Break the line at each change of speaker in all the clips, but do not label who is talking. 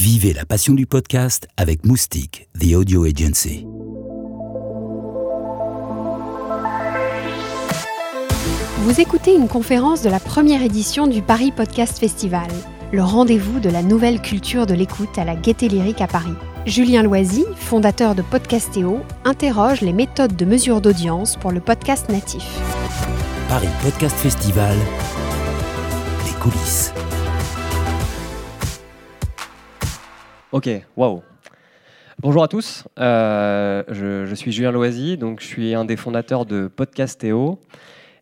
Vivez la passion du podcast avec Moustique, The Audio Agency.
Vous écoutez une conférence de la première édition du Paris Podcast Festival, le rendez-vous de la nouvelle culture de l'écoute à la Gaieté Lyrique à Paris. Julien Loisy, fondateur de Podcastéo, interroge les méthodes de mesure d'audience pour le podcast natif.
Paris Podcast Festival, les coulisses.
Ok, waouh. Bonjour à tous, euh, je, suis Julien Loisy, donc je suis un des fondateurs de Podcastéo.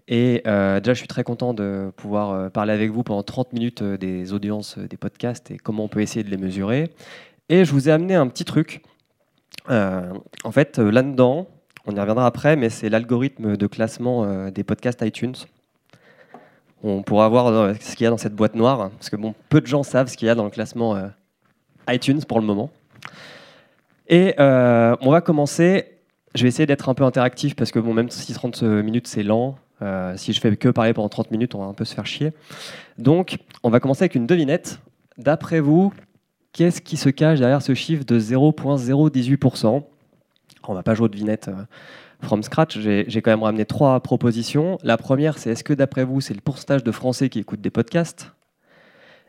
Et euh, déjà, je suis très content de pouvoir euh, parler avec vous pendant 30 minutes des audiences des podcasts et comment on peut essayer de les mesurer. Et je vous ai amené un petit truc. En fait, là-dedans, on y reviendra après, mais c'est l'algorithme de classement des podcasts iTunes. On pourra voir ce qu'il y a dans cette boîte noire, hein, parce que bon, peu de gens savent ce qu'il y a dans le classement iTunes pour le moment. Et euh, on va commencer. Je vais essayer d'être un peu interactif parce que bon, même si 30 minutes c'est lent, euh, si je fais que parler pendant 30 minutes, on va un peu se faire chier. Donc, on va commencer avec une devinette. D'après vous, qu'est-ce qui se cache derrière ce chiffre de 0.018% On va pas jouer de devinette euh, from scratch. J'ai quand même ramené trois propositions. La première, c'est est-ce que d'après vous, c'est le pourcentage de Français qui écoutent des podcasts?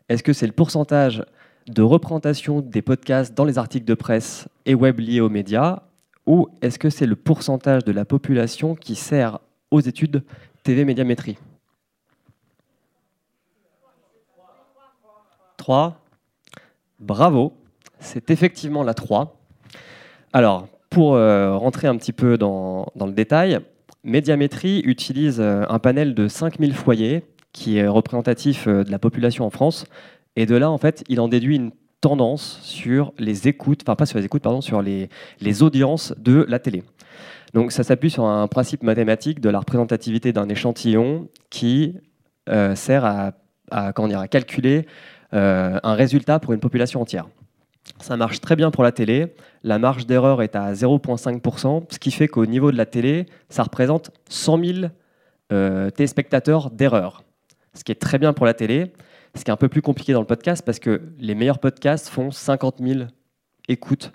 Est-ce que c'est le pourcentage de représentation des podcasts dans les articles de presse et web liés aux médias Ou est-ce que c'est le pourcentage de la population qui sert aux études TV médiamétrie 3. Bravo, c'est effectivement la 3. Alors, pour euh, rentrer un petit peu dans, dans le détail, Médiamétrie utilise euh, un panel de 5000 foyers qui est représentatif euh, de la population en France. Et de là, en fait, il en déduit une tendance sur les écoutes, enfin pas sur les écoutes, pardon, sur les, les audiences de la télé. Donc ça s'appuie sur un principe mathématique de la représentativité d'un échantillon qui euh, sert à, calculer euh, un résultat pour une population entière. Ça marche très bien pour la télé. La marge d'erreur est à 0,5%, ce qui fait qu'au niveau de la télé, ça représente 100 000 euh, téléspectateurs d'erreur. Ce qui est très bien pour la télé, ce qui est un peu plus compliqué dans le podcast parce que les meilleurs podcasts font 50 000 écoutes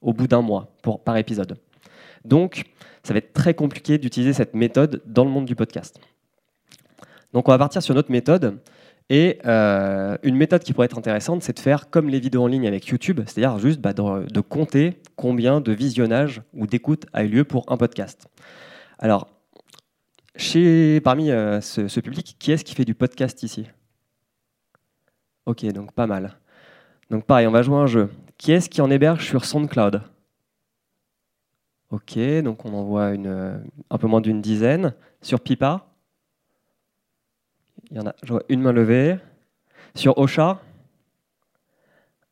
au bout d'un mois par épisode. Donc, ça va être très compliqué d'utiliser cette méthode dans le monde du podcast. Donc, on va partir sur notre méthode. Et euh, une méthode qui pourrait être intéressante, c'est de faire comme les vidéos en ligne avec YouTube, c'est-à-dire juste bah, de, compter combien de visionnages ou d'écoutes a eu lieu pour un podcast. Alors, parmi euh, ce, public, qui est-ce qui fait du podcast ici? Ok, donc pas mal. Donc pareil, on va jouer un jeu. Qui est-ce qui en héberge sur SoundCloud? Ok, donc on en voit une, un peu moins d'une dizaine. Sur Pipa? Il y en a, je vois une main levée. Sur Ocha?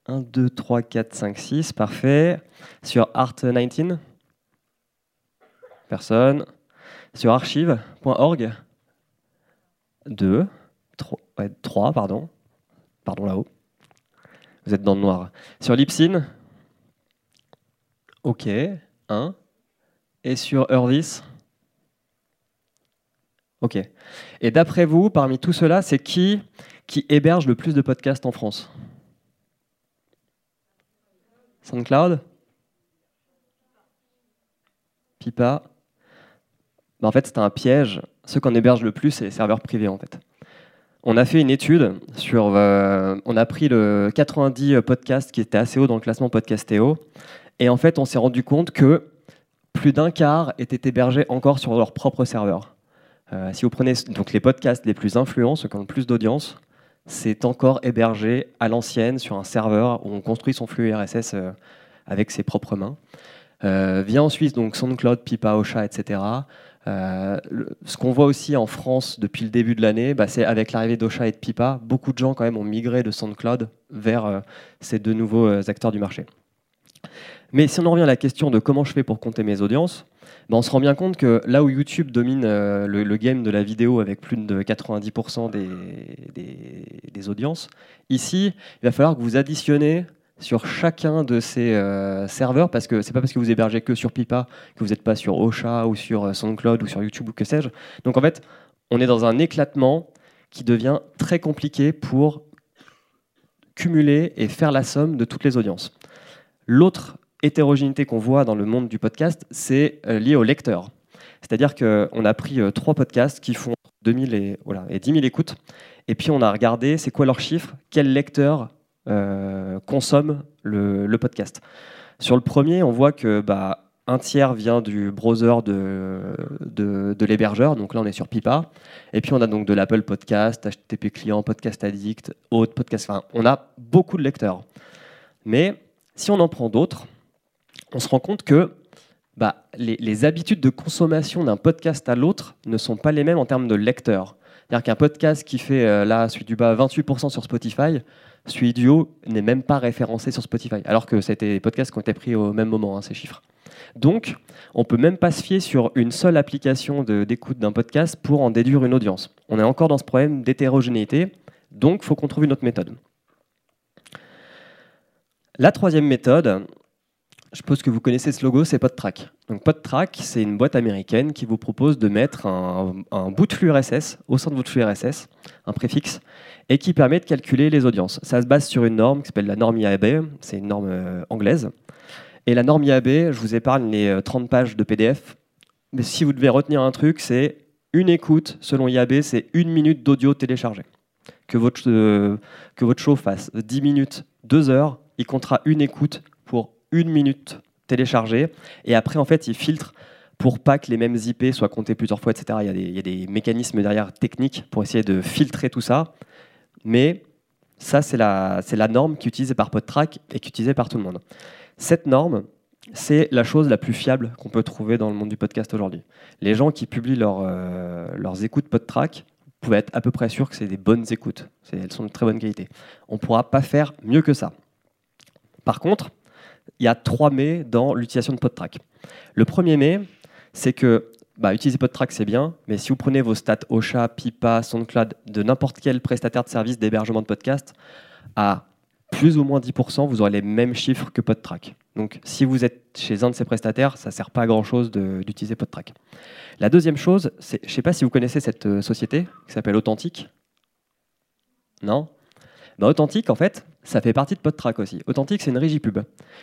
1, 2, 3, 4, 5, 6, parfait. Sur Art19 Personne. Sur archive.org 2, 3, ouais, 3, pardon. Pardon là-haut. Vous êtes dans le noir. Sur Lipsyn Ok, 1. Et sur Earvis Ok. Et d'après vous, parmi tout cela, c'est qui qui héberge le plus de podcasts en France? SoundCloud? Pipa? Ben En fait, c'est un piège. Ceux qu'on héberge le plus, c'est les serveurs privés, en fait. On a fait une étude sur. Euh, on a pris le 90 podcasts qui étaient assez haut dans le classement Podcastéo. Et en fait, on s'est rendu compte que plus d'un quart étaient hébergés encore sur leur propre serveur. Euh, si vous prenez donc les podcasts les plus influents, ceux qui ont le plus d'audience, c'est encore hébergé à l'ancienne sur un serveur où on construit son flux RSS euh, avec ses propres mains. Euh, vient ensuite donc SoundCloud, Pipa, Ocha, etc. Euh, ce qu'on voit aussi en France depuis le début de l'année, bah, c'est avec l'arrivée d'Ocha et de Pipa, beaucoup de gens quand même ont migré de SoundCloud vers euh, ces deux nouveaux euh, acteurs du marché. Mais si on en revient à la question de comment je fais pour compter mes audiences, ben on se rend bien compte que là où YouTube domine le, game de la vidéo avec plus de 90% des, des, des, audiences, ici, il va falloir que vous additionnez sur chacun de ces euh, serveurs, parce que c'est pas parce que vous hébergez que sur Pipa que vous n'êtes pas sur Ocha ou sur euh, SoundCloud ou sur YouTube ou que sais-je. Donc en fait, on est dans un éclatement qui devient très compliqué pour cumuler et faire la somme de toutes les audiences. L'autre hétérogénéité qu'on voit dans le monde du podcast, c'est euh, lié au lecteur. C'est-à-dire qu'on a pris trois podcasts qui font 2000 et, voilà, et 10 000 écoutes, et puis on a regardé c'est quoi leurs chiffres, quel lecteur euh, consomme le, podcast. Sur le premier, on voit que bah, un tiers vient du browser de, de, l'hébergeur, donc là on est sur Pipa, et puis on a donc de l'Apple Podcast, HTTP Client, Podcast Addict, Autre Podcast, enfin on a beaucoup de lecteurs. Mais si on en prend d'autres, on se rend compte que bah, les, habitudes de consommation d'un podcast à l'autre ne sont pas les mêmes en termes de lecteurs. C'est-à-dire qu'un podcast qui fait, euh, là, celui du bas, 28% sur Spotify, celui du haut n'est même pas référencé sur Spotify, alors que c'était des podcasts qui ont été pris au même moment, hein, ces chiffres. Donc, on ne peut même pas se fier sur une seule application d'écoute d'un podcast pour en déduire une audience. On est encore dans ce problème d'hétérogénéité, donc il faut qu'on trouve une autre méthode. La troisième méthode, je suppose que vous connaissez ce logo, c'est PodTrack. Donc PodTrack, c'est une boîte américaine qui vous propose de mettre un, bout de flux RSS au sein de votre flux RSS, un préfixe, et qui permet de calculer les audiences. Ça se base sur une norme qui s'appelle la norme IAB, c'est une norme euh, anglaise. Et la norme IAB, je vous épargne les 30 euh, pages de PDF, mais si vous devez retenir un truc, c'est une écoute, selon IAB, c'est une minute d'audio téléchargé. Que votre, euh, que votre show fasse 10 minutes, 2 heures, il comptera une écoute pour une minute téléchargée. Et après, en fait, il filtre pour pas que les mêmes IP soient comptés plusieurs fois, etc. Il y a des, mécanismes derrière techniques pour essayer de filtrer tout ça. Mais ça, c'est la, norme qui est utilisée par PodTrack et qui est utilisée par tout le monde. Cette norme, c'est la chose la plus fiable qu'on peut trouver dans le monde du podcast aujourd'hui. Les gens qui publient euh, leurs écoutes PodTrack pouvez être à peu près sûr que c'est des bonnes écoutes. Elles sont de très bonne qualité. On ne pourra pas faire mieux que ça. Par contre, il y a trois mais dans l'utilisation de PodTrack. Le premier mais, c'est que bah, utiliser PodTrack, c'est bien, mais si vous prenez vos stats Ocha, Pipa, SoundCloud, de n'importe quel prestataire de service d'hébergement de podcast, à plus ou moins 10%, vous aurez les mêmes chiffres que PodTrack. Donc si vous êtes chez un de ces prestataires, ça ne sert pas à grand-chose d'utiliser PodTrack. La deuxième chose, je ne sais pas si vous connaissez cette euh, société qui s'appelle Authentique. Non? Bah, Authentique, en fait, ça fait partie de PodTrack aussi. Authentique, c'est une régie pub.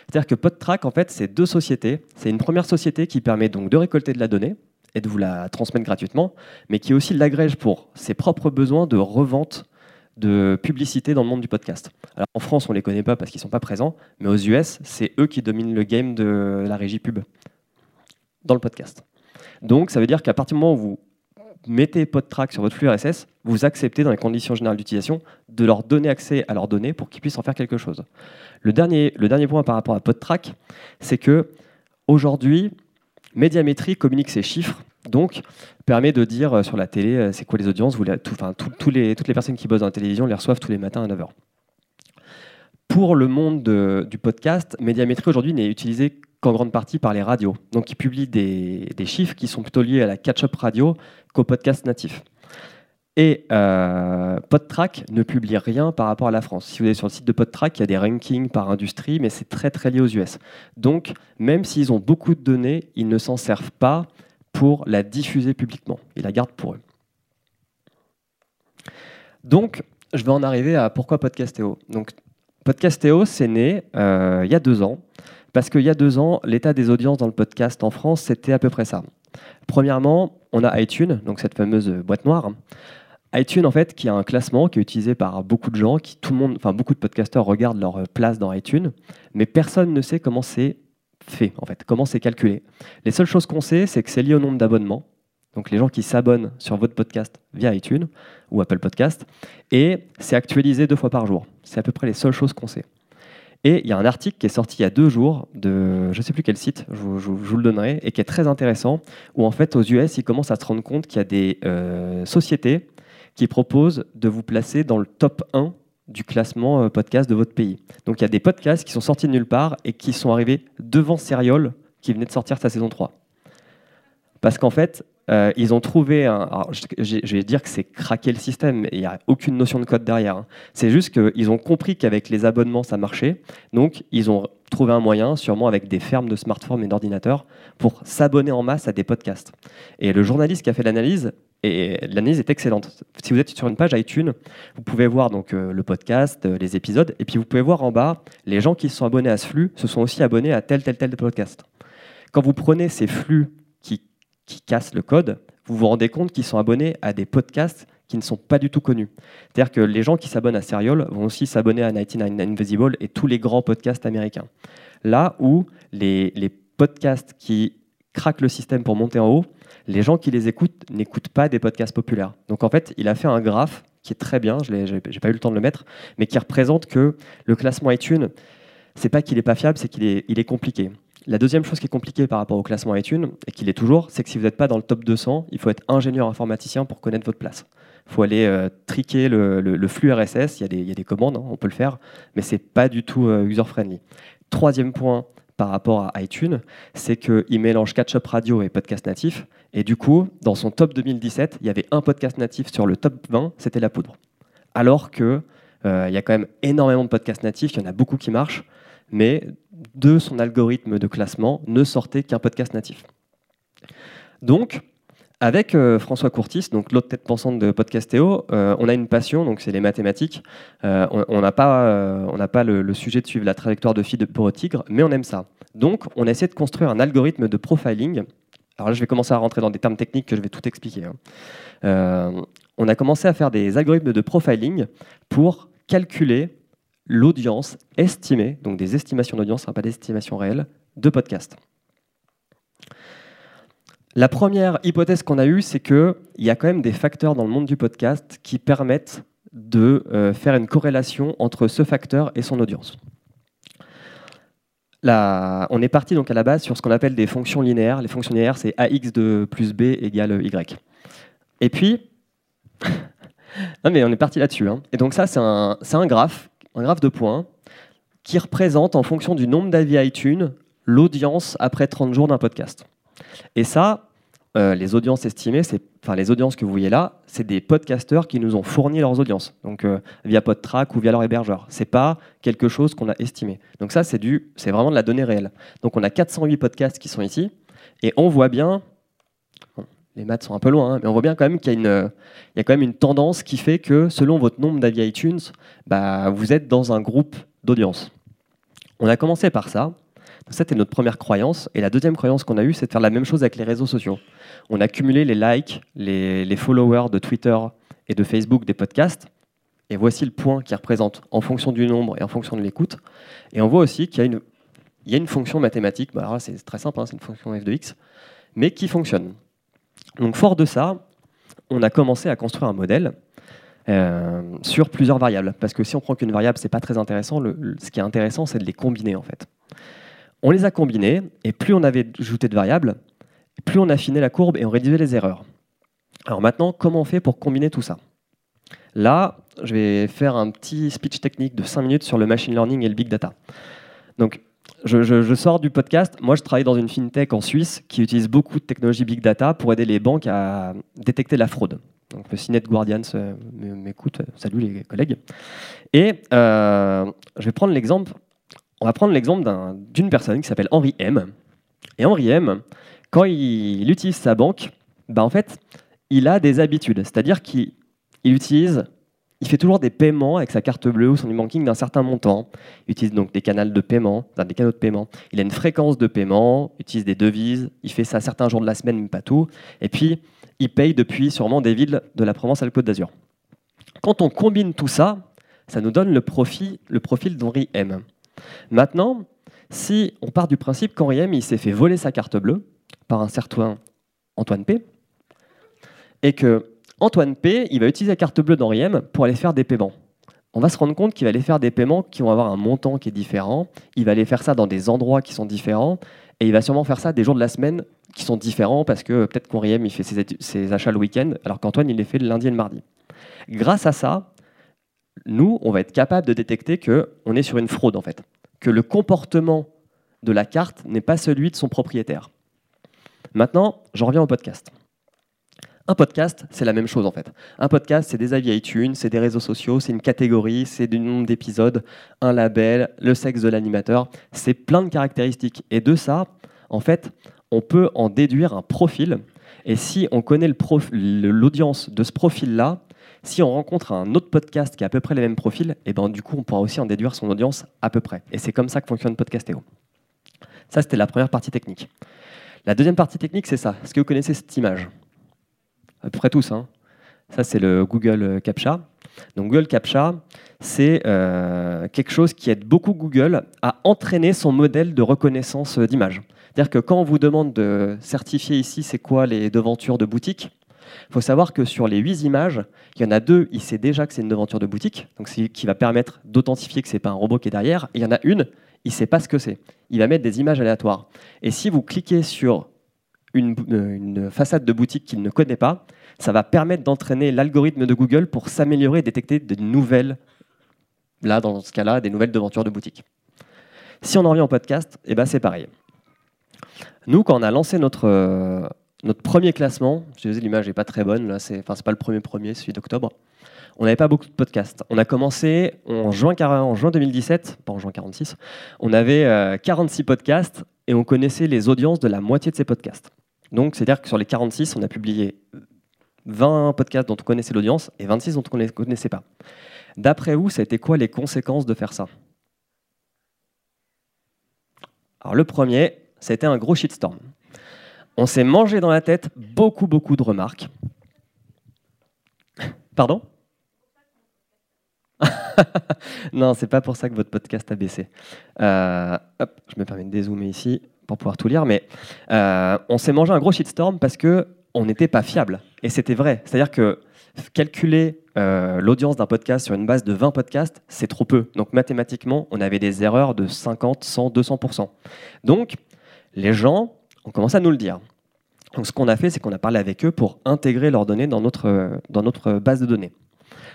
C'est-à-dire que PodTrack, en fait, c'est deux sociétés. C'est une première société qui permet donc de récolter de la donnée et de vous la transmettre gratuitement, mais qui aussi l'agrège pour ses propres besoins de revente de publicité dans le monde du podcast. Alors, en France, on ne les connaît pas parce qu'ils ne sont pas présents, mais aux US, c'est eux qui dominent le game de la régie pub dans le podcast. Donc, ça veut dire qu'à partir du moment où vous mettez PodTrack sur votre flux RSS, vous acceptez dans les conditions générales d'utilisation de leur donner accès à leurs données pour qu'ils puissent en faire quelque chose. Le dernier, point par rapport à PodTrack, c'est que aujourd'hui, Médiamétrie communique ses chiffres, donc permet de dire euh, sur la télé euh, c'est quoi les audiences. Vous, toutes les personnes qui bossent dans la télévision les reçoivent tous les matins à 9h. Pour le monde du podcast, Médiamétrie aujourd'hui n'est utilisé qu'en grande partie par les radios. Donc, ils publient des, chiffres qui sont plutôt liés à la catch-up radio qu'au podcast natif. Et euh, PodTrack ne publie rien par rapport à la France. Si vous allez sur le site de PodTrack, il y a des rankings par industrie, mais c'est très très lié aux US. Donc, même s'ils ont beaucoup de données, ils ne s'en servent pas pour la diffuser publiquement. Ils la gardent pour eux. Donc, je vais en arriver à pourquoi Podcastéo. Donc, Podcastéo, c'est né euh, il y a deux ans parce qu'il y a deux ans, l'état des audiences dans le podcast en France, c'était à peu près ça. Premièrement, on a iTunes, donc cette fameuse boîte noire. iTunes, en fait, qui a un classement qui est utilisé par beaucoup de gens, qui tout le monde, enfin beaucoup de podcasteurs regardent leur place dans iTunes, mais personne ne sait comment c'est fait, en fait, comment c'est calculé. Les seules choses qu'on sait, c'est que c'est lié au nombre d'abonnements. Donc les gens qui s'abonnent sur votre podcast via iTunes ou Apple Podcast, et c'est actualisé deux fois par jour. C'est à peu près les seules choses qu'on sait. Et il y a un article qui est sorti il y a deux jours de je ne sais plus quel site, je vous, le donnerai, et qui est très intéressant, où en fait aux US, ils commencent à se rendre compte qu'il y a des euh, sociétés qui proposent de vous placer dans le top 1 du classement euh, podcast de votre pays. Donc il y a des podcasts qui sont sortis de nulle part et qui sont arrivés devant Serial, qui venait de sortir sa saison 3. Parce qu'en fait, euh, ils ont trouvé un. je, vais dire que c'est craquer le système, il n'y a aucune notion de code derrière. Hein. C'est juste qu'ils ont compris qu'avec les abonnements, ça marchait. Donc, ils ont trouvé un moyen, sûrement avec des fermes de smartphones et d'ordinateurs, pour s'abonner en masse à des podcasts. Et le journaliste qui a fait l'analyse Et l'analyse est excellente. Si vous êtes sur une page iTunes, vous pouvez voir donc euh, le podcast, euh, les épisodes, et puis vous pouvez voir en bas, les gens qui se sont abonnés à ce flux se sont aussi abonnés à tel, tel, tel podcast. Quand vous prenez ces flux qui, cassent le code, vous vous rendez compte qu'ils sont abonnés à des podcasts qui ne sont pas du tout connus. C'est-à-dire que les gens qui s'abonnent à Serial vont aussi s'abonner à 99 Invisible et tous les grands podcasts américains. Là où les, les podcasts qui craquent le système pour monter en haut, les gens qui les écoutent n'écoutent pas des podcasts populaires. Donc en fait, il a fait un graphe qui est très bien, je n'ai pas eu le temps de le mettre, mais qui représente que le classement iTunes, c'est pas qu'il n'est pas fiable, c'est qu'il est, il est compliqué. La deuxième chose qui est compliquée par rapport au classement iTunes, et qu'il est toujours, c'est que si vous n'êtes pas dans le top 200, il faut être ingénieur informaticien pour connaître votre place. Il faut aller euh, triquer le, flux RSS, il y a des, commandes, hein, on peut le faire, mais c'est pas du tout euh, user-friendly. Troisième point par rapport à iTunes, c'est qu'il mélange Catch-up Radio et podcast natif, et du coup, dans son top 2017, il y avait un podcast natif sur le top 20, c'était La Poudre. Alors que euh, y a quand même énormément de podcasts natifs, il y en a beaucoup qui marchent, mais de son algorithme de classement ne sortait qu'un podcast natif. Donc, avec euh, François Courtis, donc l'autre tête pensante de Podcastéo, euh, on a une passion, donc c'est les mathématiques. Euh, on n'a pas, le, sujet de suivre la trajectoire de phi de, pour tigre, mais on aime ça. Donc, on a essayé de construire un algorithme de profiling. Alors là, je vais commencer à rentrer dans des termes techniques que je vais tout expliquer. Hein. on a commencé à faire des algorithmes de profiling pour calculer l'audience estimée, donc des estimations d'audience, hein, pas d'estimations réelles, de podcasts. La première hypothèse qu'on a eue, c'est qu'il y a quand même des facteurs dans le monde du podcast qui permettent de euh, faire une corrélation entre ce facteur et son audience. on est parti donc à la base sur ce qu'on appelle des fonctions linéaires. Les fonctions linéaires, c'est ax de plus b égale y. Et puis, non mais on est parti là-dessus. Hein. Et donc ça, c'est un, un graphe un graphe de points qui représente en fonction du nombre d'avis iTunes l'audience après 30 jours d'un podcast. Et ça, euh, les audiences estimées, enfin les audiences que vous voyez là, c'est des podcasteurs qui nous ont fourni leurs audiences, donc euh, via PodTrack ou via leur hébergeur. C'est pas quelque chose qu'on a estimé. Donc ça, c'est du, c'est vraiment de la donnée réelle. Donc on a 408 podcasts qui sont ici, et on voit bien, les maths sont un peu loin, hein, mais on voit bien quand même qu'il y, a quand même une tendance qui fait que selon votre nombre d'avis iTunes, bah, vous êtes dans un groupe d'audience. On a commencé par ça. C'était notre première croyance. Et la deuxième croyance qu'on a eue, c'est de faire la même chose avec les réseaux sociaux. On a cumulé les likes, les, followers de Twitter et de Facebook des podcasts. Et voici le point qui représente en fonction du nombre et en fonction de l'écoute. Et on voit aussi qu'il y a une, il y a une fonction mathématique, bah c'est très simple, hein, c'est une fonction f de x, mais qui fonctionne. Donc fort de ça, on a commencé à construire un modèle euh, sur plusieurs variables. Parce que si on prend qu'une variable, c'est pas très intéressant. ce qui est intéressant, c'est de les combiner en fait. On les a combinés, et plus on avait ajouté de variables, plus on affinait la courbe et on réduisait les erreurs. Alors maintenant, comment on fait pour combiner tout ça? Là, je vais faire un petit speech technique de 5 minutes sur le machine learning et le big data. Je, sors du podcast. Moi, je travaille dans une fintech en Suisse qui utilise beaucoup de technologies big data pour aider les banques à détecter la fraude. Donc, le CNET Guardians euh, m'écoute. Salut les collègues. Et euh, je vais prendre l'exemple. On va prendre l'exemple d'une personne qui s'appelle Henri M. Et Henri M, quand il, utilise sa banque, bah en fait, il a des habitudes. C'est-à-dire qu'il utilise il fait toujours des paiements avec sa carte bleue ou son e-banking d'un certain montant. Il utilise donc des canaux de paiement, des canaux de paiement. Il a une fréquence de paiement, il utilise des devises, il fait ça certains jours de la semaine, mais pas tout. Et puis, il paye depuis sûrement des villes de la Provence-Alpes-Côte d'Azur. Quand on combine tout ça, ça nous donne le profil, le profil d'Henri M. Maintenant, si on part du principe qu'Henri M il s'est fait voler sa carte bleue par un certain Antoine P, et que Antoine P, il va utiliser la carte bleue d'Henri M pour aller faire des paiements. On va se rendre compte qu'il va aller faire des paiements qui vont avoir un montant qui est différent. Il va aller faire ça dans des endroits qui sont différents. Et il va sûrement faire ça des jours de la semaine qui sont différents parce que peut-être qu'Henri M, il fait ses, achats le week-end alors qu'Antoine, il les fait le lundi et le mardi. Grâce à ça, nous, on va être capable de détecter qu'on est sur une fraude en fait. Que le comportement de la carte n'est pas celui de son propriétaire. Maintenant, j'en reviens au podcast. Un podcast, c'est la même chose en fait. Un podcast, c'est des avis iTunes, c'est des réseaux sociaux, c'est une catégorie, c'est du nombre d'épisodes, un label, le sexe de l'animateur. C'est plein de caractéristiques. Et de ça, en fait, on peut en déduire un profil. Et si on connaît l'audience de ce profil-là, si on rencontre un autre podcast qui a à peu près les mêmes profils, et eh ben du coup, on pourra aussi en déduire son audience à peu près. Et c'est comme ça que fonctionne Podcastéo. Ça, c'était la première partie technique. La deuxième partie technique, c'est ça. Est-ce que vous connaissez cette image? À peu près tous. Hein ça, c'est le Google CAPTCHA. Donc Google CAPTCHA, c'est euh, quelque chose qui aide beaucoup Google à entraîner son modèle de reconnaissance d'image. C'est-à-dire que quand on vous demande de certifier ici c'est quoi les devantures de boutique, il faut savoir que sur les huit images, il y en a deux, il sait déjà que c'est une devanture de boutique, donc c'est qui va permettre d'authentifier que ce n'est pas un robot qui est derrière. Et il y en a une, il ne sait pas ce que c'est. Il va mettre des images aléatoires. Et si vous cliquez sur une, euh, une façade de boutique qu'il ne connaît pas, ça va permettre d'entraîner l'algorithme de Google pour s'améliorer et détecter de nouvelles, là dans ce cas-là, des nouvelles devantures de boutique. Si on en revient au podcast, eh ben c'est pareil. Nous, quand on a lancé notre, euh, notre premier classement, je disais l'image n'est pas très bonne, là c'est enfin, pas le premier premier, celui d'octobre, on n'avait pas beaucoup de podcasts. On a commencé en juin, en juin 2017, pas en juin 46, on avait 46 euh, podcasts et on connaissait les audiences de la moitié de ces podcasts. Donc c'est-à-dire que sur les 46, on a publié 20 podcasts dont on connaissait l'audience et 26 dont on ne connaissait pas. D'après vous, ça a été quoi les conséquences de faire ça? Alors le premier, ça a été un gros shitstorm. On s'est mangé dans la tête beaucoup, beaucoup de remarques. Pardon? Non, c'est pas pour ça que votre podcast a baissé. Euh, je me permets de dézoomer ici pour pouvoir tout lire, mais euh, on s'est mangé un gros shitstorm parce que on n'était pas fiable. Et c'était vrai. C'est-à-dire que calculer euh, l'audience d'un podcast sur une base de 20 podcasts, c'est trop peu. Donc mathématiquement, on avait des erreurs de 50, 100, 200%. Donc les gens ont commencé à nous le dire. Donc ce qu'on a fait, c'est qu'on a parlé avec eux pour intégrer leurs données dans notre, dans notre base de données.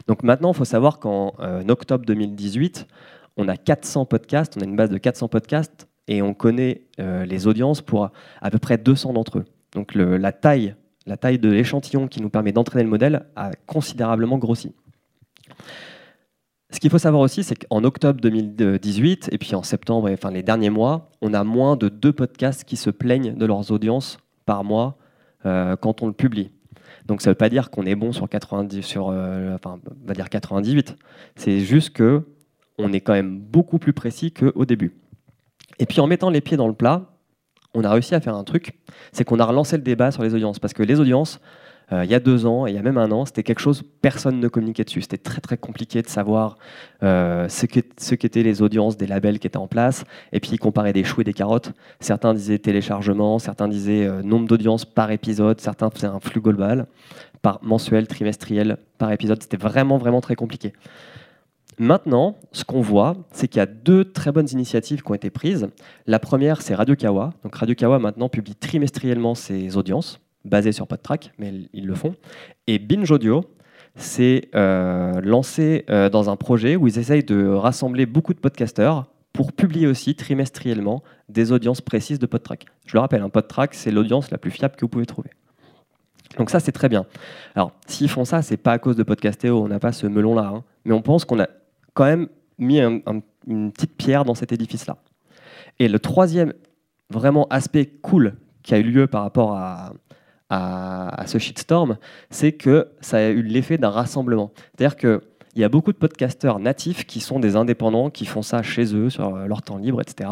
Donc maintenant, il faut savoir qu'en euh, octobre 2018, on a 400 podcasts, on a une base de 400 podcasts et on connaît euh, les audiences pour à peu près 200 d'entre eux. Donc la taille la taille de l'échantillon qui nous permet d'entraîner le modèle a considérablement grossi. Ce qu'il faut savoir aussi, c'est qu'en octobre 2018 et puis en septembre, enfin les derniers mois, on a moins de deux podcasts qui se plaignent de leurs audiences par mois euh, quand on le publie. Donc ça ne veut pas dire qu'on est bon sur 90, sur, euh, enfin, va dire 98. C'est juste que on est quand même beaucoup plus précis qu'au début. Et puis en mettant les pieds dans le plat, on a réussi à faire un truc, c'est qu'on a relancé le débat sur les audiences. Parce que les audiences, euh, il y a deux ans et il y a même un an, c'était quelque chose, personne ne communiquait dessus. C'était très très compliqué de savoir euh, ce qu'étaient les audiences des labels qui étaient en place, et puis comparer des choux et des carottes. Certains disaient téléchargement, certains disaient euh, nombre d'audiences par épisode, certains faisaient un flux global, par mensuel, trimestriel, par épisode. C'était vraiment vraiment très compliqué. Maintenant, ce qu'on voit, c'est qu'il y a deux très bonnes initiatives qui ont été prises. La première, c'est Radio Kawa. Donc Radio Kawa maintenant publie trimestriellement ses audiences, basées sur PodTrack, mais ils le font. Et Binge Audio s'est euh, lancé euh, dans un projet où ils essayent de rassembler beaucoup de podcasteurs pour publier aussi trimestriellement des audiences précises de PodTrack. Je le rappelle, un PodTrack, c'est l'audience la plus fiable que vous pouvez trouver. Donc ça, c'est très bien. Alors, s'ils font ça, c'est pas à cause de Podcastéo, on n'a pas ce melon-là, hein. mais on pense qu'on a quand même mis une petite pierre dans cet édifice-là. Et le troisième vraiment aspect cool qui a eu lieu par rapport à, à, ce shitstorm, c'est que ça a eu l'effet d'un rassemblement. C'est-à-dire qu'il y a beaucoup de podcasteurs natifs qui sont des indépendants, qui font ça chez eux, sur leur temps libre, etc.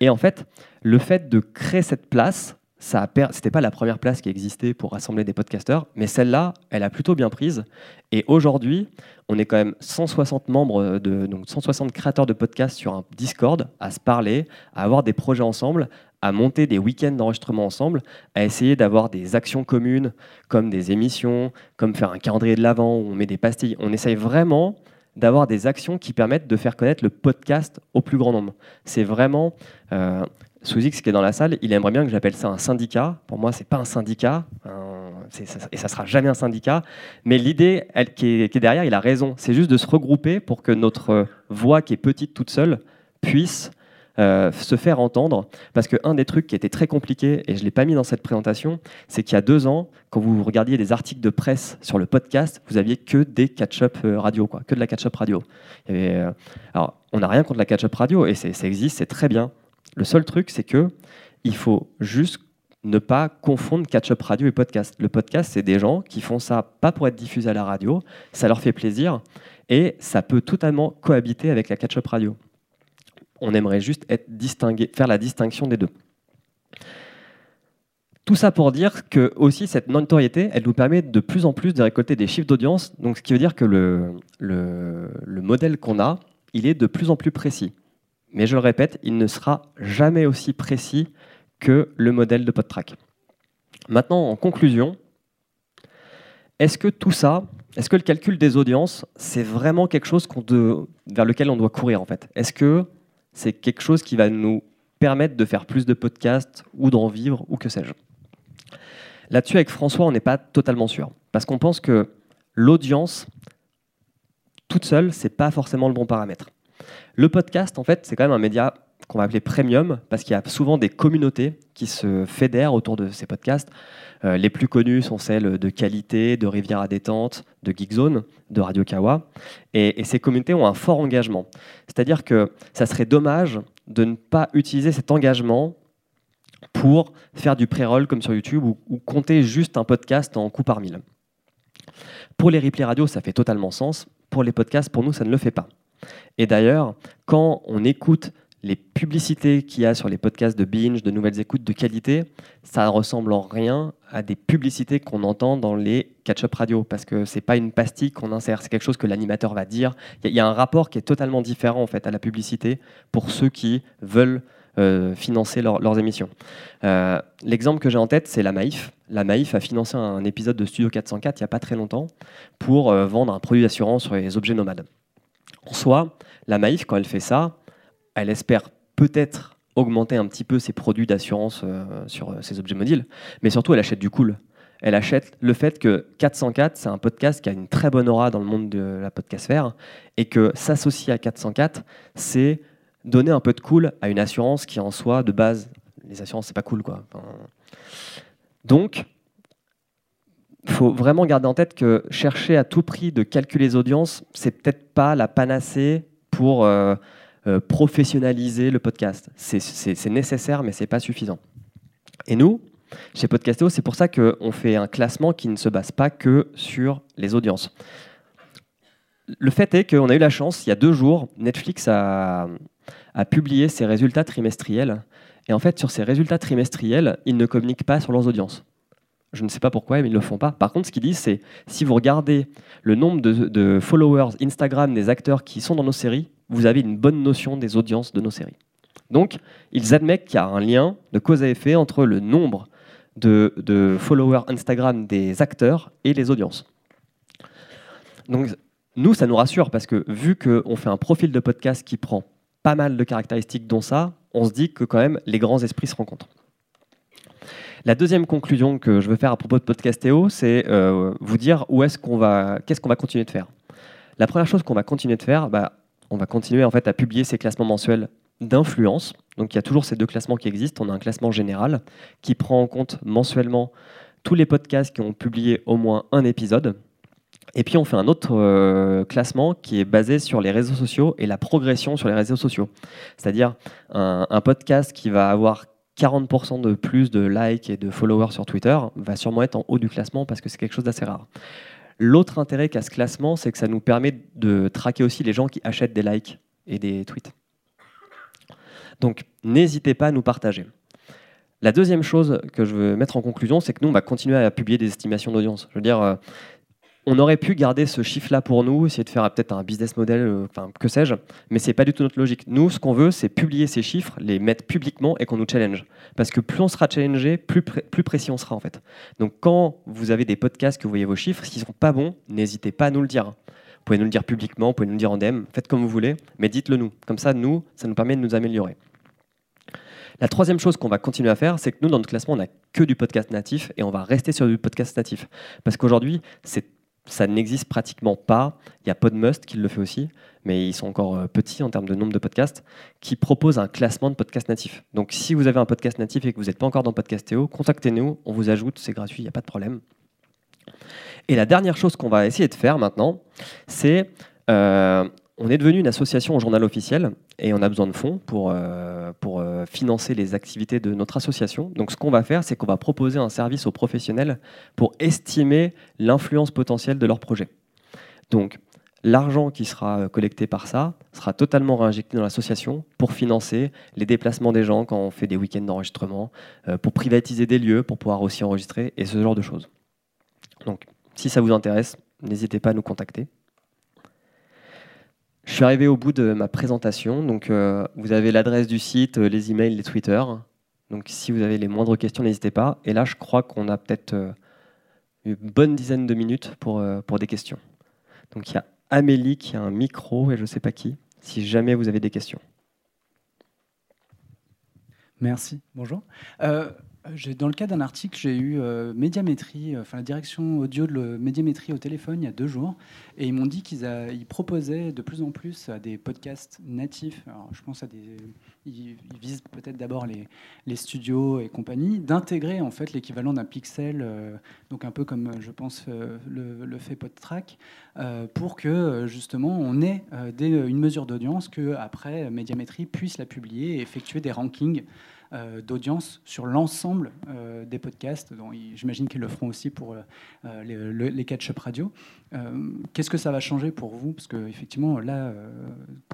Et en fait, le fait de créer cette place, ça c'était pas la première place qui existait pour rassembler des podcasteurs, mais celle-là, elle a plutôt bien prise. Et aujourd'hui, on est quand même 160 membres, de, donc 160 créateurs de podcasts sur un Discord à se parler, à avoir des projets ensemble, à monter des week-ends d'enregistrement ensemble, à essayer d'avoir des actions communes, comme des émissions, comme faire un calendrier de l'avant où on met des pastilles. On essaye vraiment d'avoir des actions qui permettent de faire connaître le podcast au plus grand nombre. C'est vraiment euh, Souzix qui est dans la salle, il aimerait bien que j'appelle ça un syndicat. Pour moi, c'est pas un syndicat, et ça sera jamais un syndicat. Mais l'idée qui est, derrière, il a raison. C'est juste de se regrouper pour que notre voix, qui est petite toute seule, puisse euh, se faire entendre. Parce qu'un des trucs qui était très compliqué, et je ne l'ai pas mis dans cette présentation, c'est qu'il y a deux ans, quand vous regardiez des articles de presse sur le podcast, vous aviez que des catch-up euh, radio, quoi, que de la catch-up radio. Euh, alors, on n'a rien contre la catch-up radio, et ça existe, c'est très bien. Le seul truc, c'est que il faut juste ne pas confondre catch-up radio et podcast. Le podcast, c'est des gens qui font ça pas pour être diffusés à la radio, ça leur fait plaisir et ça peut totalement cohabiter avec la catch-up radio. On aimerait juste être faire la distinction des deux. Tout ça pour dire que aussi cette notoriété, elle nous permet de plus en plus de récolter des chiffres d'audience. Donc, ce qui veut dire que le, le, le modèle qu'on a, il est de plus en plus précis. Mais je le répète, il ne sera jamais aussi précis que le modèle de PodTrack. Maintenant, en conclusion, est-ce que tout ça, est-ce que le calcul des audiences, c'est vraiment quelque chose vers lequel on doit courir en fait? Est-ce que c'est quelque chose qui va nous permettre de faire plus de podcasts ou d'en vivre ou que sais-je? Là-dessus, avec François, on n'est pas totalement sûr. Parce qu'on pense que l'audience, toute seule, c'est pas forcément le bon paramètre. Le podcast, en fait, c'est quand même un média qu'on va appeler premium, parce qu'il y a souvent des communautés qui se fédèrent autour de ces podcasts. Euh, les plus connus sont celles de Qualité, de Rivière à détente, de Geekzone, de Radio Kawa. Et, ces communautés ont un fort engagement. C'est-à-dire que ça serait dommage de ne pas utiliser cet engagement pour faire du pré-roll comme sur YouTube ou, ou, compter juste un podcast en coup par mille. Pour les replays radio, ça fait totalement sens. Pour les podcasts, pour nous, ça ne le fait pas. Et d'ailleurs, quand on écoute les publicités qu'il y a sur les podcasts de binge, de nouvelles écoutes de qualité, ça ressemble en rien à des publicités qu'on entend dans les catch-up radio, parce que c'est pas une pastille qu'on insère, c'est quelque chose que l'animateur va dire. Il y, a un rapport qui est totalement différent en fait à la publicité pour ceux qui veulent euh, financer leurs émissions. Euh, l'exemple que j'ai en tête, c'est la Maïf. La Maïf a financé un épisode de Studio 404 il n'y a pas très longtemps pour euh, vendre un produit d'assurance sur les objets nomades. En soi, la Maïf, quand elle fait ça, elle espère peut-être augmenter un petit peu ses produits d'assurance euh, sur euh, ses objets mobiles, mais surtout elle achète du cool. Elle achète le fait que 404, c'est un podcast qui a une très bonne aura dans le monde de la podcastfère, et que s'associer à 404, c'est donner un peu de cool à une assurance qui en soi, de base, les assurances, c'est pas cool. quoi. Donc, il faut vraiment garder en tête que chercher à tout prix de calculer les audiences, c'est peut-être pas la panacée pour... Euh, euh, professionnaliser le podcast. C'est nécessaire, mais ce n'est pas suffisant. Et nous, chez Podcastéo, c'est pour ça qu'on fait un classement qui ne se base pas que sur les audiences. Le fait est qu'on a eu la chance, il y a deux jours, Netflix a, a publié ses résultats trimestriels. Et en fait, sur ces résultats trimestriels, ils ne communiquent pas sur leurs audiences. Je ne sais pas pourquoi, mais ils ne le font pas. Par contre, ce qu'ils disent, c'est si vous regardez le nombre de, de, followers Instagram des acteurs qui sont dans nos séries, vous avez une bonne notion des audiences de nos séries. Donc, ils admettent qu'il y a un lien de cause à effet entre le nombre de, followers Instagram des acteurs et les audiences. Donc, nous, ça nous rassure parce que vu qu'on fait un profil de podcast qui prend pas mal de caractéristiques dont ça, on se dit que quand même les grands esprits se rencontrent. La deuxième conclusion que je veux faire à propos de Podcastéo, c'est euh, vous dire où est-ce qu'on va, qu'est-ce qu'on va continuer de faire. La première chose qu'on va continuer de faire, bah, on va continuer en fait à publier ces classements mensuels d'influence. Donc il y a toujours ces deux classements qui existent. On a un classement général qui prend en compte mensuellement tous les podcasts qui ont publié au moins un épisode. Et puis on fait un autre euh, classement qui est basé sur les réseaux sociaux et la progression sur les réseaux sociaux. C'est-à-dire un, un, podcast qui va avoir 40% de plus de likes et de followers sur Twitter va sûrement être en haut du classement parce que c'est quelque chose d'assez rare. L'autre intérêt qu'a ce classement, c'est que ça nous permet de traquer aussi les gens qui achètent des likes et des tweets. Donc n'hésitez pas à nous partager. La deuxième chose que je veux mettre en conclusion, c'est que nous, on va continuer à publier des estimations d'audience. Je veux dire, euh, on aurait pu garder ce chiffre-là pour nous, essayer de faire peut-être un business model, euh, enfin que sais-je, mais c'est pas du tout notre logique. Nous, ce qu'on veut, c'est publier ces chiffres, les mettre publiquement et qu'on nous challenge. Parce que plus on sera challengé, plus, plus précis on sera en fait. Donc quand vous avez des podcasts que vous voyez vos chiffres, s'ils sont pas bons, n'hésitez pas à nous le dire. Vous pouvez nous le dire publiquement, vous pouvez nous le dire en DM, faites comme vous voulez, mais dites-le nous. Comme ça, nous, ça nous permet de nous améliorer. La troisième chose qu'on va continuer à faire, c'est que nous, dans notre classement, on n'a que du podcast natif et on va rester sur du podcast natif. Parce qu'aujourd'hui, c'est ça n'existe pratiquement pas. Il y a Podmust qui le fait aussi, mais ils sont encore euh, petits en termes de nombre de podcasts, qui proposent un classement de podcasts natifs. Donc si vous avez un podcast natif et que vous n'êtes pas encore dans Podcastéo, contactez-nous, on vous ajoute, c'est gratuit, il n'y a pas de problème. Et la dernière chose qu'on va essayer de faire maintenant, c'est euh, on est devenu une association au journal officiel et on a besoin de fonds pour, euh, euh, financer les activités de notre association. Donc ce qu'on va faire, c'est qu'on va proposer un service aux professionnels pour estimer l'influence potentielle de leur projet. Donc l'argent qui sera collecté par ça sera totalement réinjecté dans l'association pour financer les déplacements des gens quand on fait des week-ends d'enregistrement, euh, pour privatiser des lieux, pour pouvoir aussi enregistrer et ce genre de choses. Donc si ça vous intéresse, n'hésitez pas à nous contacter. Je suis arrivé au bout de ma présentation. Donc, euh, vous avez l'adresse du site, euh, les emails, les Twitter. Donc, si vous avez les moindres questions, n'hésitez pas. Et là, je crois qu'on a peut-être euh, une bonne dizaine de minutes pour, pour des questions. Donc, il y a Amélie qui a un micro et je ne sais pas qui, si jamais vous avez des questions.
Merci. Bonjour. Euh, dans le cas d'un article, j'ai eu euh, euh, enfin la direction audio de médiamétrie au téléphone il y a deux jours, et ils m'ont dit qu'ils proposaient de plus en plus à des podcasts natifs. Je pense à des, ils, visent peut-être d'abord les, studios et compagnie, d'intégrer en fait l'équivalent d'un pixel, donc un peu comme je pense le, le fait PodTrack, pour que justement on ait une mesure d'audience que après médiamétrie puisse la publier et effectuer des rankings. Euh, d'audience sur l'ensemble euh, des podcasts. J'imagine qu'ils le feront aussi pour euh, les, catch-up radio. Qu'est-ce que ça va changer pour vous? Parce qu'effectivement, là,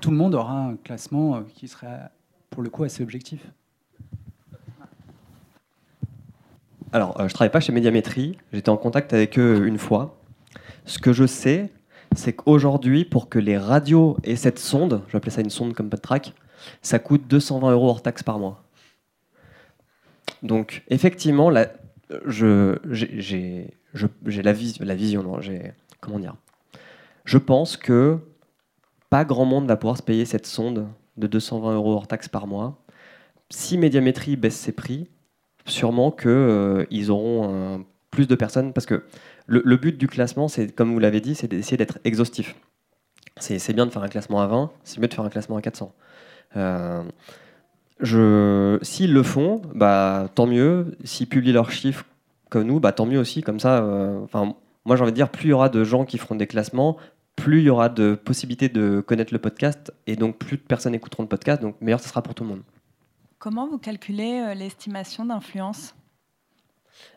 tout le monde aura un classement qui serait, pour le coup, assez objectif.
Alors, je ne travaille pas chez Médiamétrie. J'étais en contact avec eux une fois. Ce que je sais, c'est qu'aujourd'hui, pour que les radios aient cette sonde, je vais appeler ça une sonde comme PodTrack, ça coûte 220 euros hors taxe par mois. Donc, effectivement, j'ai la, vision, comment dire? Je pense que pas grand monde va pouvoir se payer cette sonde de 220 euros hors taxe par mois. Si Médiamétrie baisse ses prix, sûrement qu'ils euh, auront plus de personnes, parce que le, but du classement, c'est comme vous l'avez dit, c'est d'essayer d'être exhaustif. C'est bien de faire un classement à 20, c'est mieux de faire un classement à 400. S'ils le font, bah, tant mieux. S'ils publient leurs chiffres comme nous, bah, tant mieux aussi. Comme ça, euh, moi j'ai envie de dire, plus il y aura de gens qui feront des classements, plus il y aura de possibilités de connaître le podcast, et donc plus de personnes écouteront le podcast, donc meilleur ce sera pour tout le monde.
Comment vous calculez euh, l'estimation d'influence?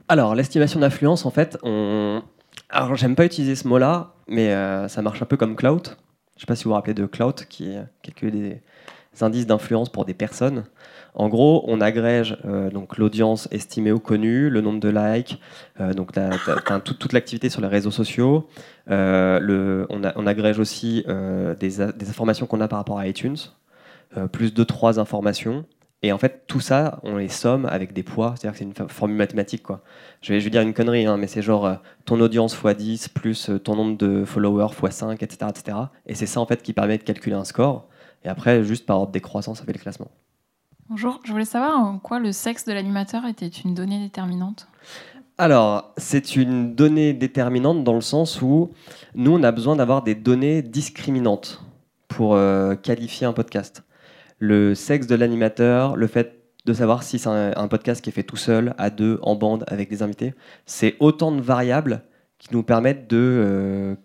Alors, l'estimation d'influence, en fait, on... Alors, j'aime pas utiliser ce mot-là, mais euh, ça marche un peu comme cloud. Je sais pas si vous vous rappelez de cloud, qui calcule des, indices d'influence pour des personnes. En gros, on agrège euh, donc l'audience estimée ou connue, le nombre de likes, euh, donc toute, l'activité sur les réseaux sociaux. Euh, on, agrège aussi des, informations qu'on a par rapport à iTunes, plus de trois informations. Et en fait, tout ça, on les somme avec des poids, c'est-à-dire que c'est une formule mathématique. Quoi. Je, vais, je vais dire une connerie, hein, mais c'est genre ton audience x 10 plus ton nombre de followers x 5, etc. etc. Et c'est ça en fait qui permet de calculer un score. Et après, juste par ordre décroissant, ça fait le classement.
Bonjour, je voulais savoir en quoi le sexe de l'animateur était une donnée déterminante.
Alors, c'est une donnée déterminante dans le sens où nous, on a besoin d'avoir des données discriminantes pour euh, qualifier un podcast. Le sexe de l'animateur, le fait de savoir si c'est un, podcast qui est fait tout seul, à deux, en bande, avec des invités, c'est autant de variables qui nous permettent de, euh,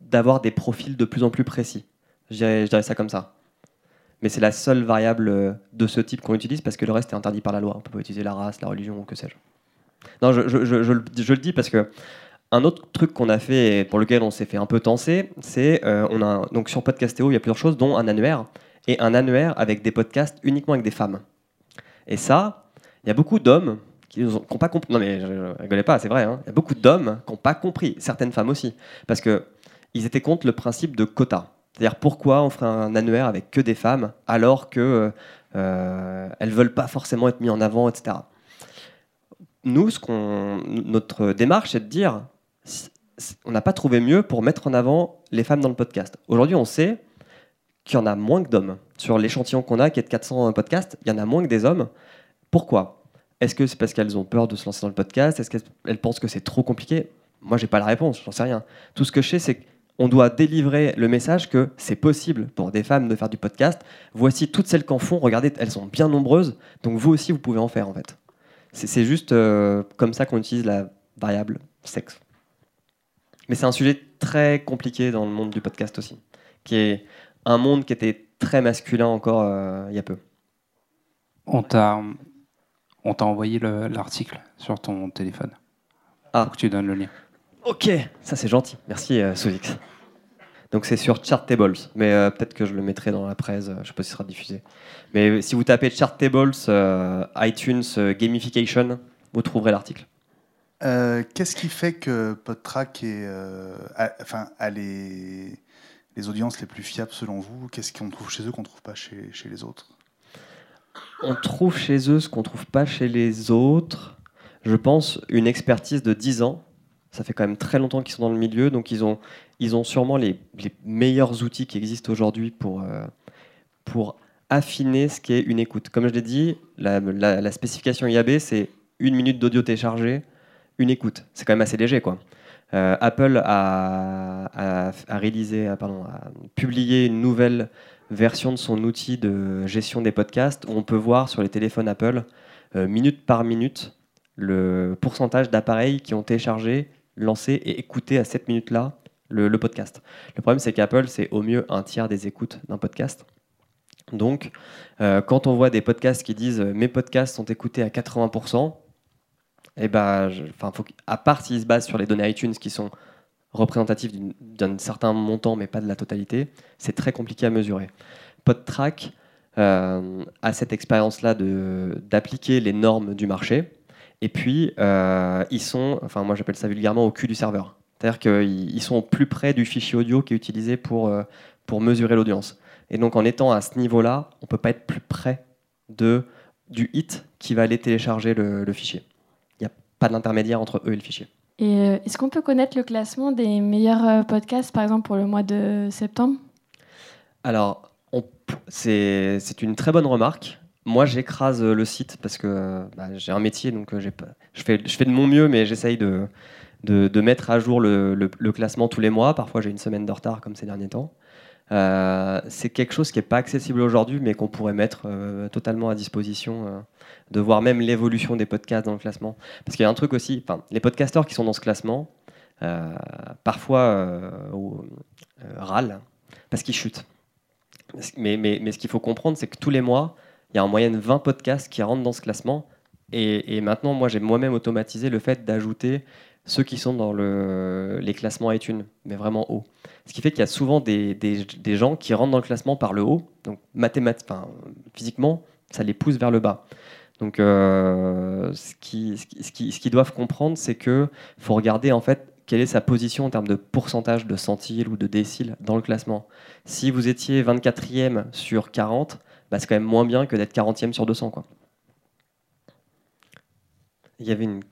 d'avoir des profils de plus en plus précis. Je je dirais ça comme ça mais c'est la seule variable euh, de ce type qu'on utilise parce que le reste est interdit par la loi. On peut pas utiliser la race, la religion ou que sais-je. Non, je, je, je, je, le dis parce que un autre truc qu'on a fait et pour lequel on s'est fait un peu tenser, c'est euh, on a donc sur Podcastéo, il y a plusieurs choses, dont un annuaire et un annuaire avec des podcasts uniquement avec des femmes. Et ça, il y a beaucoup d'hommes qui n'ont pas compris. Non mais je, rigolais pas, c'est vrai. Hein. Il y a beaucoup d'hommes qui n'ont pas compris, certaines femmes aussi, parce que ils étaient contre le principe de quota. C'est-à-dire pourquoi on ferait un annuaire avec que des femmes alors que euh, elles veulent pas forcément être mises en avant, etc. Nous, notre démarche, c'est de dire, on n'a pas trouvé mieux pour mettre en avant les femmes dans le podcast. Aujourd'hui, on sait qu'il y en a moins que d'hommes. Sur l'échantillon qu'on a, qui est de 400 podcasts, il y en a moins que des hommes. Pourquoi? Est-ce que c'est parce qu'elles ont peur de se lancer dans le podcast? Est-ce qu'elles pensent que c'est trop compliqué? Moi, j'ai pas la réponse, j'en sais rien. Tout ce que je sais, c'est que on doit délivrer le message que c'est possible pour des femmes de faire du podcast. Voici toutes celles qui en font. Regardez, elles sont bien nombreuses. Donc vous aussi, vous pouvez en faire en fait. C'est juste euh, comme ça qu'on utilise la variable sexe. Mais c'est un sujet très compliqué dans le monde du podcast aussi, qui est un monde qui était très masculin encore euh, il y a peu.
On t'a, on t'a envoyé le- l'article sur ton téléphone.
Ah.
Que tu donnes le lien.
Ok, ça c'est gentil. Merci euh, Sovix. Donc c'est sur Chartables, mais euh, peut-être que je le mettrai dans la presse, euh, je sais pas si ce sera diffusé. Mais euh, si vous tapez Chartables, euh, iTunes, Gamification, vous trouverez l'article.
Qu'est-ce qui fait que PodTrack est, a, enfin, a les, les audiences les plus fiables selon vous? Qu'est-ce qu'on trouve chez eux qu'on ne trouve pas chez, chez les autres?
On trouve chez eux ce qu'on trouve pas chez les autres. Je pense une expertise de 10 ans. Ça fait quand même très longtemps qu'ils sont dans le milieu, donc ils ont, ils ont sûrement les, les meilleurs outils qui existent aujourd'hui pour, euh, pour affiner ce qu'est une écoute. Comme je l'ai dit, la, spécification IAB, c'est une minute d'audio téléchargé, une écoute. C'est quand même assez léger, quoi. Euh, Apple a, a, réalisé, a, pardon, publié une nouvelle version de son outil de gestion des podcasts où on peut voir sur les téléphones Apple, euh, minute par minute, le pourcentage d'appareils qui ont téléchargé, lancé et écouté à cette minute-là le, podcast. Le problème, c'est qu'Apple, c'est au mieux un tiers des écoutes d'un podcast. Donc, euh, quand on voit des podcasts qui disent euh, mes podcasts sont écoutés à 80%, eh ben, à part s'ils se basent sur les données iTunes qui sont représentatives d'un certain montant, mais pas de la totalité, c'est très compliqué à mesurer. PodTrack euh, a cette expérience-là d'appliquer les normes du marché. Et puis, euh, ils sont, enfin moi j'appelle ça vulgairement au cul du serveur. C'est-à-dire qu'ils ils sont plus près du fichier audio qui est utilisé pour, euh, pour mesurer l'audience. Et donc en étant à ce niveau-là, on ne peut pas être plus près de, du hit qui va aller télécharger le, le fichier. Il n'y a pas d'intermédiaire entre eux et le fichier.
Et euh, est-ce qu'on peut connaître le classement des meilleurs podcasts, par exemple, pour le mois de septembre?
Alors, c'est une très bonne remarque. Moi, j'écrase euh, le site parce que euh, bah, j'ai un métier, donc euh, je, fais, de mon mieux, mais j'essaye de, mettre à jour le, classement tous les mois. Parfois, j'ai une semaine de retard, comme ces derniers temps. C'est quelque chose qui n'est pas accessible aujourd'hui, mais qu'on pourrait mettre totalement à disposition, de voir même l'évolution des podcasts dans le classement. Parce qu'il y a un truc aussi, les podcasteurs qui sont dans ce classement, parfois râlent parce qu'ils chutent. Mais ce qu'il faut comprendre, c'est que tous les mois, il y a en moyenne 20 podcasts qui rentrent dans ce classement. Et, maintenant, moi, j'ai moi-même automatisé le fait d'ajouter ceux qui sont dans le, les classements iTunes, mais vraiment haut. Ce qui fait qu'il y a souvent des, des- gens qui rentrent dans le classement par le haut. Donc, mathémat- enfin, physiquement, ça les pousse vers le bas. Donc, euh, ce qu'ils ce qui, ce qui- doivent comprendre, c'est qu'il faut regarder en fait quelle est sa position en termes de pourcentage de centiles ou de déciles dans le classement. Si vous étiez 24e sur 40, bah, c'est quand même moins bien que d'être 40e sur 200. Quoi. Il y avait une...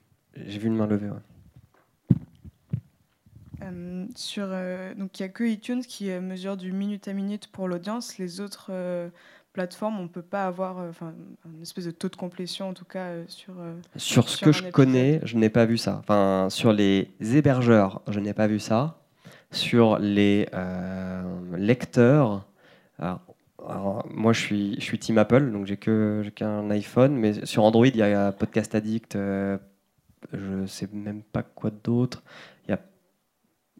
J'ai vu une main levée. ouais.
Euh, sur, euh, donc il n'y a que iTunes qui euh, mesure du minute à minute pour l'audience. Les autres euh, plateformes, on ne peut pas avoir enfin, une espèce de taux de complétion, en tout cas, sur...
Sur ce
Sur
que je
épisode.
connais, je n'ai pas vu ça. Enfin, sur les hébergeurs, je n'ai pas vu ça. Sur les lecteurs, alors, alors, moi je suis, Team Apple, donc j'ai qu'un iPhone, mais sur Android il y a Podcast Addict, euh, je sais même pas quoi d'autre. Il y a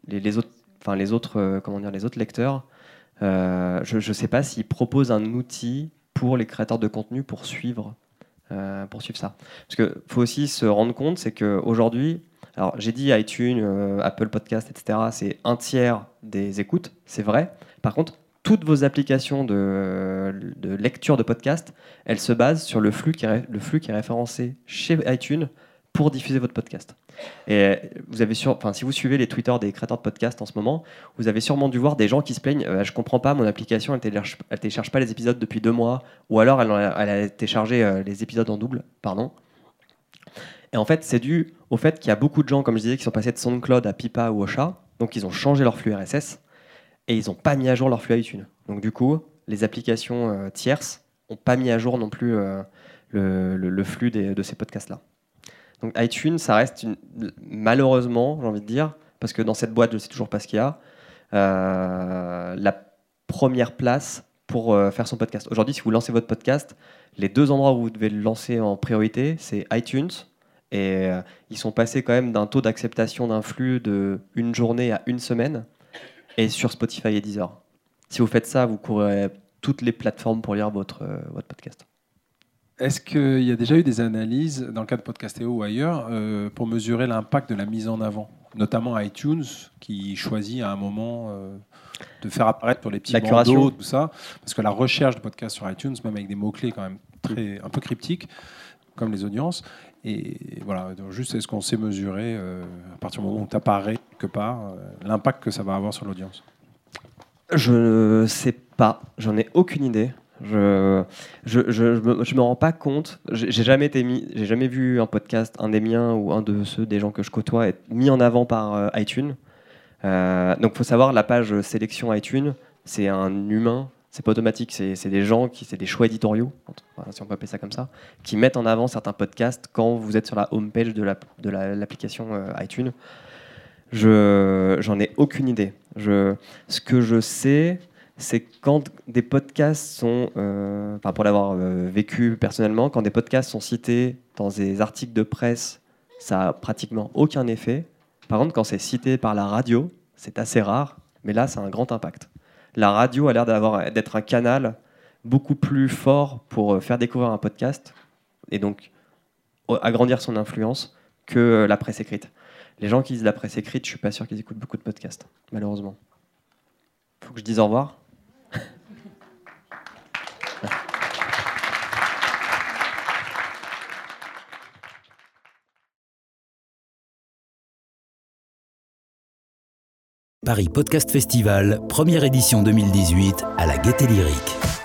les, autres, enfin les autres, euh, comment dire, les autres lecteurs. Euh, je ne sais pas s'ils proposent un outil pour les créateurs de contenu pour suivre, euh, pour ça. Parce qu'il faut aussi se rendre compte, c'est qu'aujourd'hui, alors j'ai dit iTunes, Apple Podcast, etc., c'est un tiers des écoutes, c'est vrai. Par contre, toutes vos applications de, lecture de podcast, elles se basent sur le flux, qui est, référencé chez iTunes pour diffuser votre podcast. Et vous avez enfin, si vous suivez les Twitter des créateurs de podcasts en ce moment, vous avez sûrement dû voir des gens qui se plaignent euh, Je comprends pas, mon application, elle télécharge, elle télécharge pas les épisodes depuis deux mois, ou alors elle, en a- elle a téléchargé euh, les épisodes en double, pardon. Et en fait, c'est dû au fait qu'il y a beaucoup de gens, comme je disais, qui sont passés de SoundCloud à Pipa ou Ocha, donc ils ont changé leur flux RSS et ils n'ont pas mis à jour leur flux iTunes. Donc du coup, les applications euh, tierces n'ont pas mis à jour non plus euh, le, le- flux des- de ces podcasts-là. Donc iTunes, ça reste malheureusement, j'ai envie de dire, parce que dans cette boîte, je ne sais toujours pas ce qu'il y a, euh, la première place pour faire son podcast. Aujourd'hui, si vous lancez votre podcast, les deux endroits où vous devez le lancer en priorité, c'est iTunes. Et ils sont passés quand même d'un taux d'acceptation d'un flux de une journée à une semaine, et sur Spotify et Deezer. Si vous faites ça, vous courez toutes les plateformes pour lire votre, euh, votre podcast.
Est-ce qu'il y a déjà eu des analyses, dans le cas de Podcastéo ou ailleurs, euh, pour mesurer l'impact de la mise en avant Notamment iTunes, qui choisit à un moment euh, de faire apparaître pour les petits
La
bandeaux, tout ça. Parce que la recherche de podcasts sur iTunes, même avec des mots-clés quand même très, un peu cryptiques, comme les audiences. Et voilà, donc juste est-ce qu'on sait mesurer, euh, à partir du moment où tu apparais quelque part, euh, l'impact que ça va avoir sur l'audience
Je ne sais pas, j'en ai aucune idée. Je je, je, me, rends pas compte. J'ai jamais été mis, j'ai jamais vu un podcast, un des miens ou un de ceux des gens que je côtoie, être mis en avant par euh, iTunes. Euh, donc, faut savoir la page sélection iTunes, c'est un humain, c'est pas automatique, c'est des gens qui, c'est des choix éditoriaux, si on peut appeler ça comme ça, qui mettent en avant certains podcasts quand vous êtes sur la home page de la- de la- l'application euh, iTunes. Je j'en ai aucune idée. Ce que je sais, c'est quand des podcasts sont, euh, pour l'avoir euh, vécu personnellement, quand des podcasts sont cités dans des articles de presse, ça a pratiquement aucun effet. Par contre, quand c'est cité par la radio, c'est assez rare, mais là, ça a un grand impact. La radio a l'air d'avoir- d'être un canal beaucoup plus fort pour euh, faire découvrir un podcast et donc agrandir son influence que la presse écrite. Les gens qui disent la presse écrite, je suis pas sûr qu'ils écoutent beaucoup de podcasts, malheureusement. Faut que je dise au revoir.
Paris Podcast Festival, première édition 2018 à la Gaieté Lyrique.